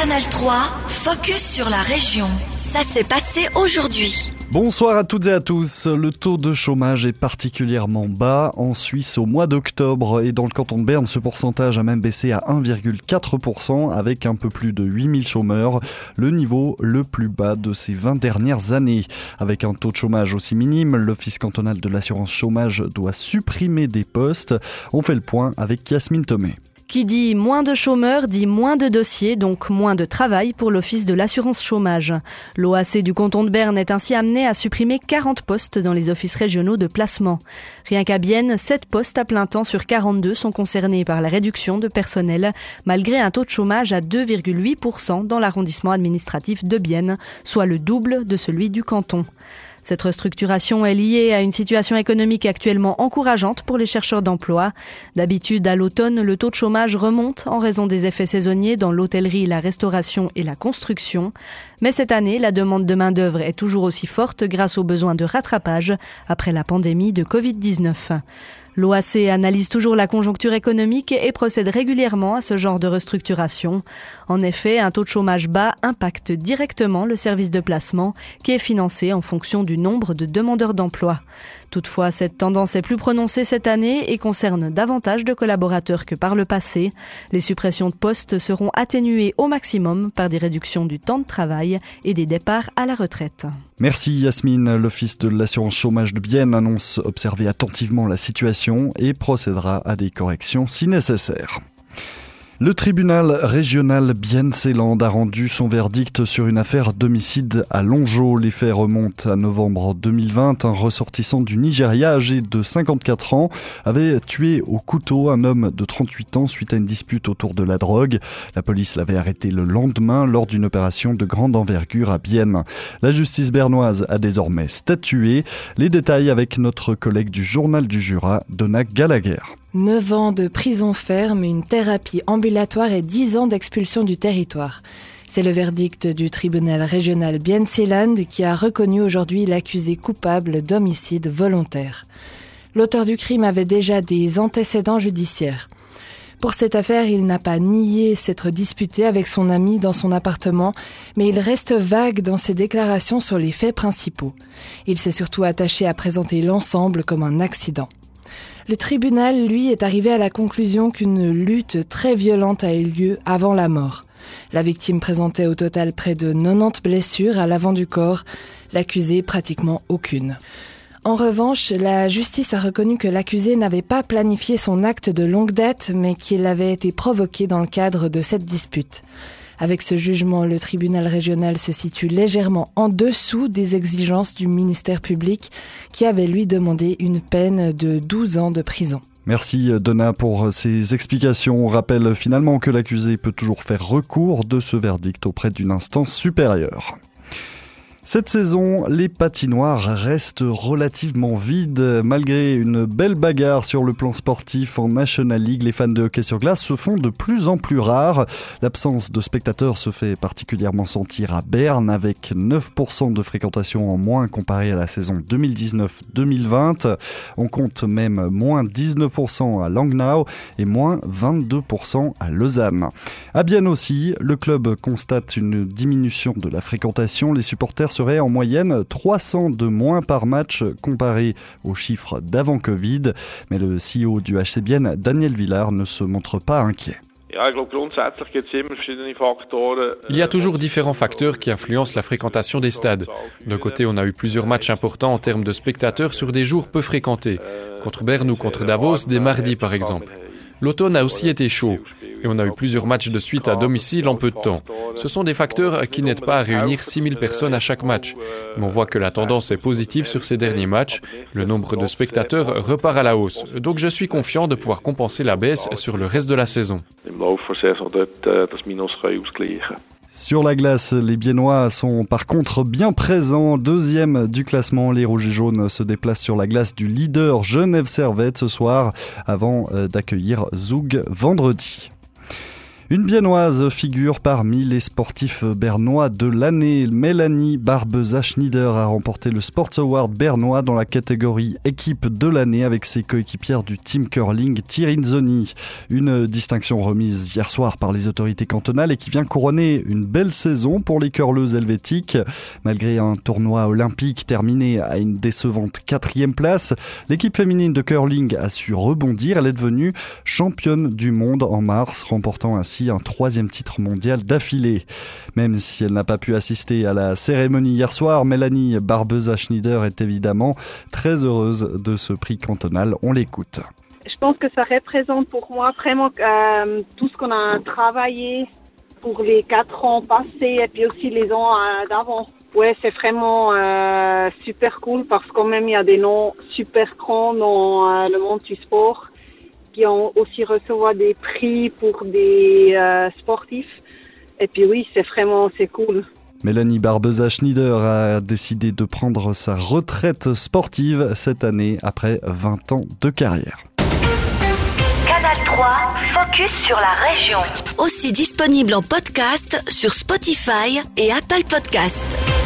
Canal 3, focus sur la région. Ça s'est passé aujourd'hui. Bonsoir à toutes et à tous. Le taux de chômage est particulièrement bas en Suisse au mois d'octobre et dans le canton de Berne, ce pourcentage a même baissé à 1,4% avec un peu plus de 8000 chômeurs, le niveau le plus bas de ces 20 dernières années. Avec un taux de chômage aussi minime, l'Office cantonal de l'assurance chômage doit supprimer des postes. On fait le point avec Yasmine Thomé. Qui dit moins de chômeurs dit moins de dossiers, donc moins de travail pour l'Office de l'assurance chômage. L'OAC du canton de Berne est ainsi amené à supprimer 40 postes dans les offices régionaux de placement. Rien qu'à Bienne, 7 postes à plein temps sur 42 sont concernés par la réduction de personnel, malgré un taux de chômage à 2,8% dans l'arrondissement administratif de Bienne, soit le double de celui du canton. Cette restructuration est liée à une situation économique actuellement encourageante pour les chercheurs d'emploi. D'habitude, à l'automne, le taux de chômage remonte en raison des effets saisonniers dans l'hôtellerie, la restauration et la construction. Mais cette année, la demande de main-d'œuvre est toujours aussi forte grâce aux besoins de rattrapage après la pandémie de Covid-19. L'OAC analyse toujours la conjoncture économique et procède régulièrement à ce genre de restructuration. En effet, un taux de chômage bas impacte directement le service de placement qui est financé en fonction du nombre de demandeurs d'emploi. Toutefois, cette tendance est plus prononcée cette année et concerne davantage de collaborateurs que par le passé. Les suppressions de postes seront atténuées au maximum par des réductions du temps de travail et des départs à la retraite. Merci Yasmine. L'Office de l'assurance chômage de Bienne annonce observer attentivement la situation et procédera à des corrections si nécessaire. Le tribunal régional Bienne-Séland a rendu son verdict sur une affaire d'homicide à Longeau. Les faits remontent à novembre 2020. Un ressortissant du Nigeria âgé de 54 ans avait tué au couteau un homme de 38 ans suite à une dispute autour de la drogue. La police l'avait arrêté le lendemain lors d'une opération de grande envergure à Bienne. La justice bernoise a désormais statué. Les détails avec notre collègue du journal du Jura, Donna Gallagher. 9 ans de prison ferme, une thérapie ambulatoire et 10 ans d'expulsion du territoire. C'est le verdict du tribunal régional Bienseland qui a reconnu aujourd'hui l'accusé coupable d'homicide volontaire. L'auteur du crime avait déjà des antécédents judiciaires. Pour cette affaire, il n'a pas nié s'être disputé avec son ami dans son appartement, mais il reste vague dans ses déclarations sur les faits principaux. Il s'est surtout attaché à présenter l'ensemble comme un accident. Le tribunal, lui, est arrivé à la conclusion qu'une lutte très violente a eu lieu avant la mort. La victime présentait au total près de 90 blessures à l'avant du corps, l'accusé pratiquement aucune. En revanche, la justice a reconnu que l'accusé n'avait pas planifié son acte de longue date, mais qu'il avait été provoqué dans le cadre de cette dispute. Avec ce jugement, le tribunal régional se situe légèrement en dessous des exigences du ministère public qui avait lui demandé une peine de 12 ans de prison. Merci Donna pour ces explications. On rappelle finalement que l'accusé peut toujours faire recours de ce verdict auprès d'une instance supérieure. Cette saison, les patinoires restent relativement vides. Malgré une belle bagarre sur le plan sportif en National League, les fans de hockey sur glace se font de plus en plus rares. L'absence de spectateurs se fait particulièrement sentir à Berne avec 9% de fréquentation en moins comparé à la saison 2019-2020. On compte même moins 19% à Langnau et moins 22% à Lausanne. À Bienne aussi, le club constate une diminution de la fréquentation. Les supporters serait en moyenne 300 de moins par match comparé aux chiffres d'avant Covid. Mais le CEO du HCBN, Daniel Villard, ne se montre pas inquiet. Il y a toujours différents facteurs qui influencent la fréquentation des stades. D'un côté, on a eu plusieurs matchs importants en termes de spectateurs sur des jours peu fréquentés, contre Berne ou contre Davos, des mardis par exemple. L'automne a aussi été chaud et on a eu plusieurs matchs de suite à domicile en peu de temps. Ce sont des facteurs qui n'aident pas à réunir 6000 personnes à chaque match. Mais on voit que la tendance est positive sur ces derniers matchs. Le nombre de spectateurs repart à la hausse. Donc je suis confiant de pouvoir compenser la baisse sur le reste de la saison. Sur la glace, les Biennois sont par contre bien présents. Deuxième du classement, les Rouges et Jaunes se déplacent sur la glace du leader Genève Servette ce soir avant euh, d'accueillir Zoug vendredi. Une biennoise figure parmi les sportifs bernois de l'année. Mélanie Barbeza-Schneider a remporté le Sports Award bernois dans la catégorie équipe de l'année avec ses coéquipières du team curling Tirinzoni. Une distinction remise hier soir par les autorités cantonales et qui vient couronner une belle saison pour les curleuses helvétiques. Malgré un tournoi olympique terminé à une décevante quatrième place, l'équipe féminine de curling a su rebondir. Elle est devenue championne du monde en mars, remportant ainsi un troisième titre mondial d'affilée. Même si elle n'a pas pu assister à la cérémonie hier soir, Mélanie Barbeza-Schneider est évidemment très heureuse de ce prix cantonal. On l'écoute. Je pense que ça représente pour moi vraiment euh, tout ce qu'on a travaillé pour les quatre ans passés et puis aussi les ans euh, d'avant. Ouais, c'est vraiment euh, super cool parce qu'en même il y a des noms super grands dans le monde du sport qui ont aussi recevoir des prix pour des euh, sportifs. Et puis oui, c'est vraiment c'est cool. Mélanie Barbeza-Schneider a décidé de prendre sa retraite sportive cette année après 20 ans de carrière. Canal 3, focus sur la région. Aussi disponible en podcast sur Spotify et Apple Podcast.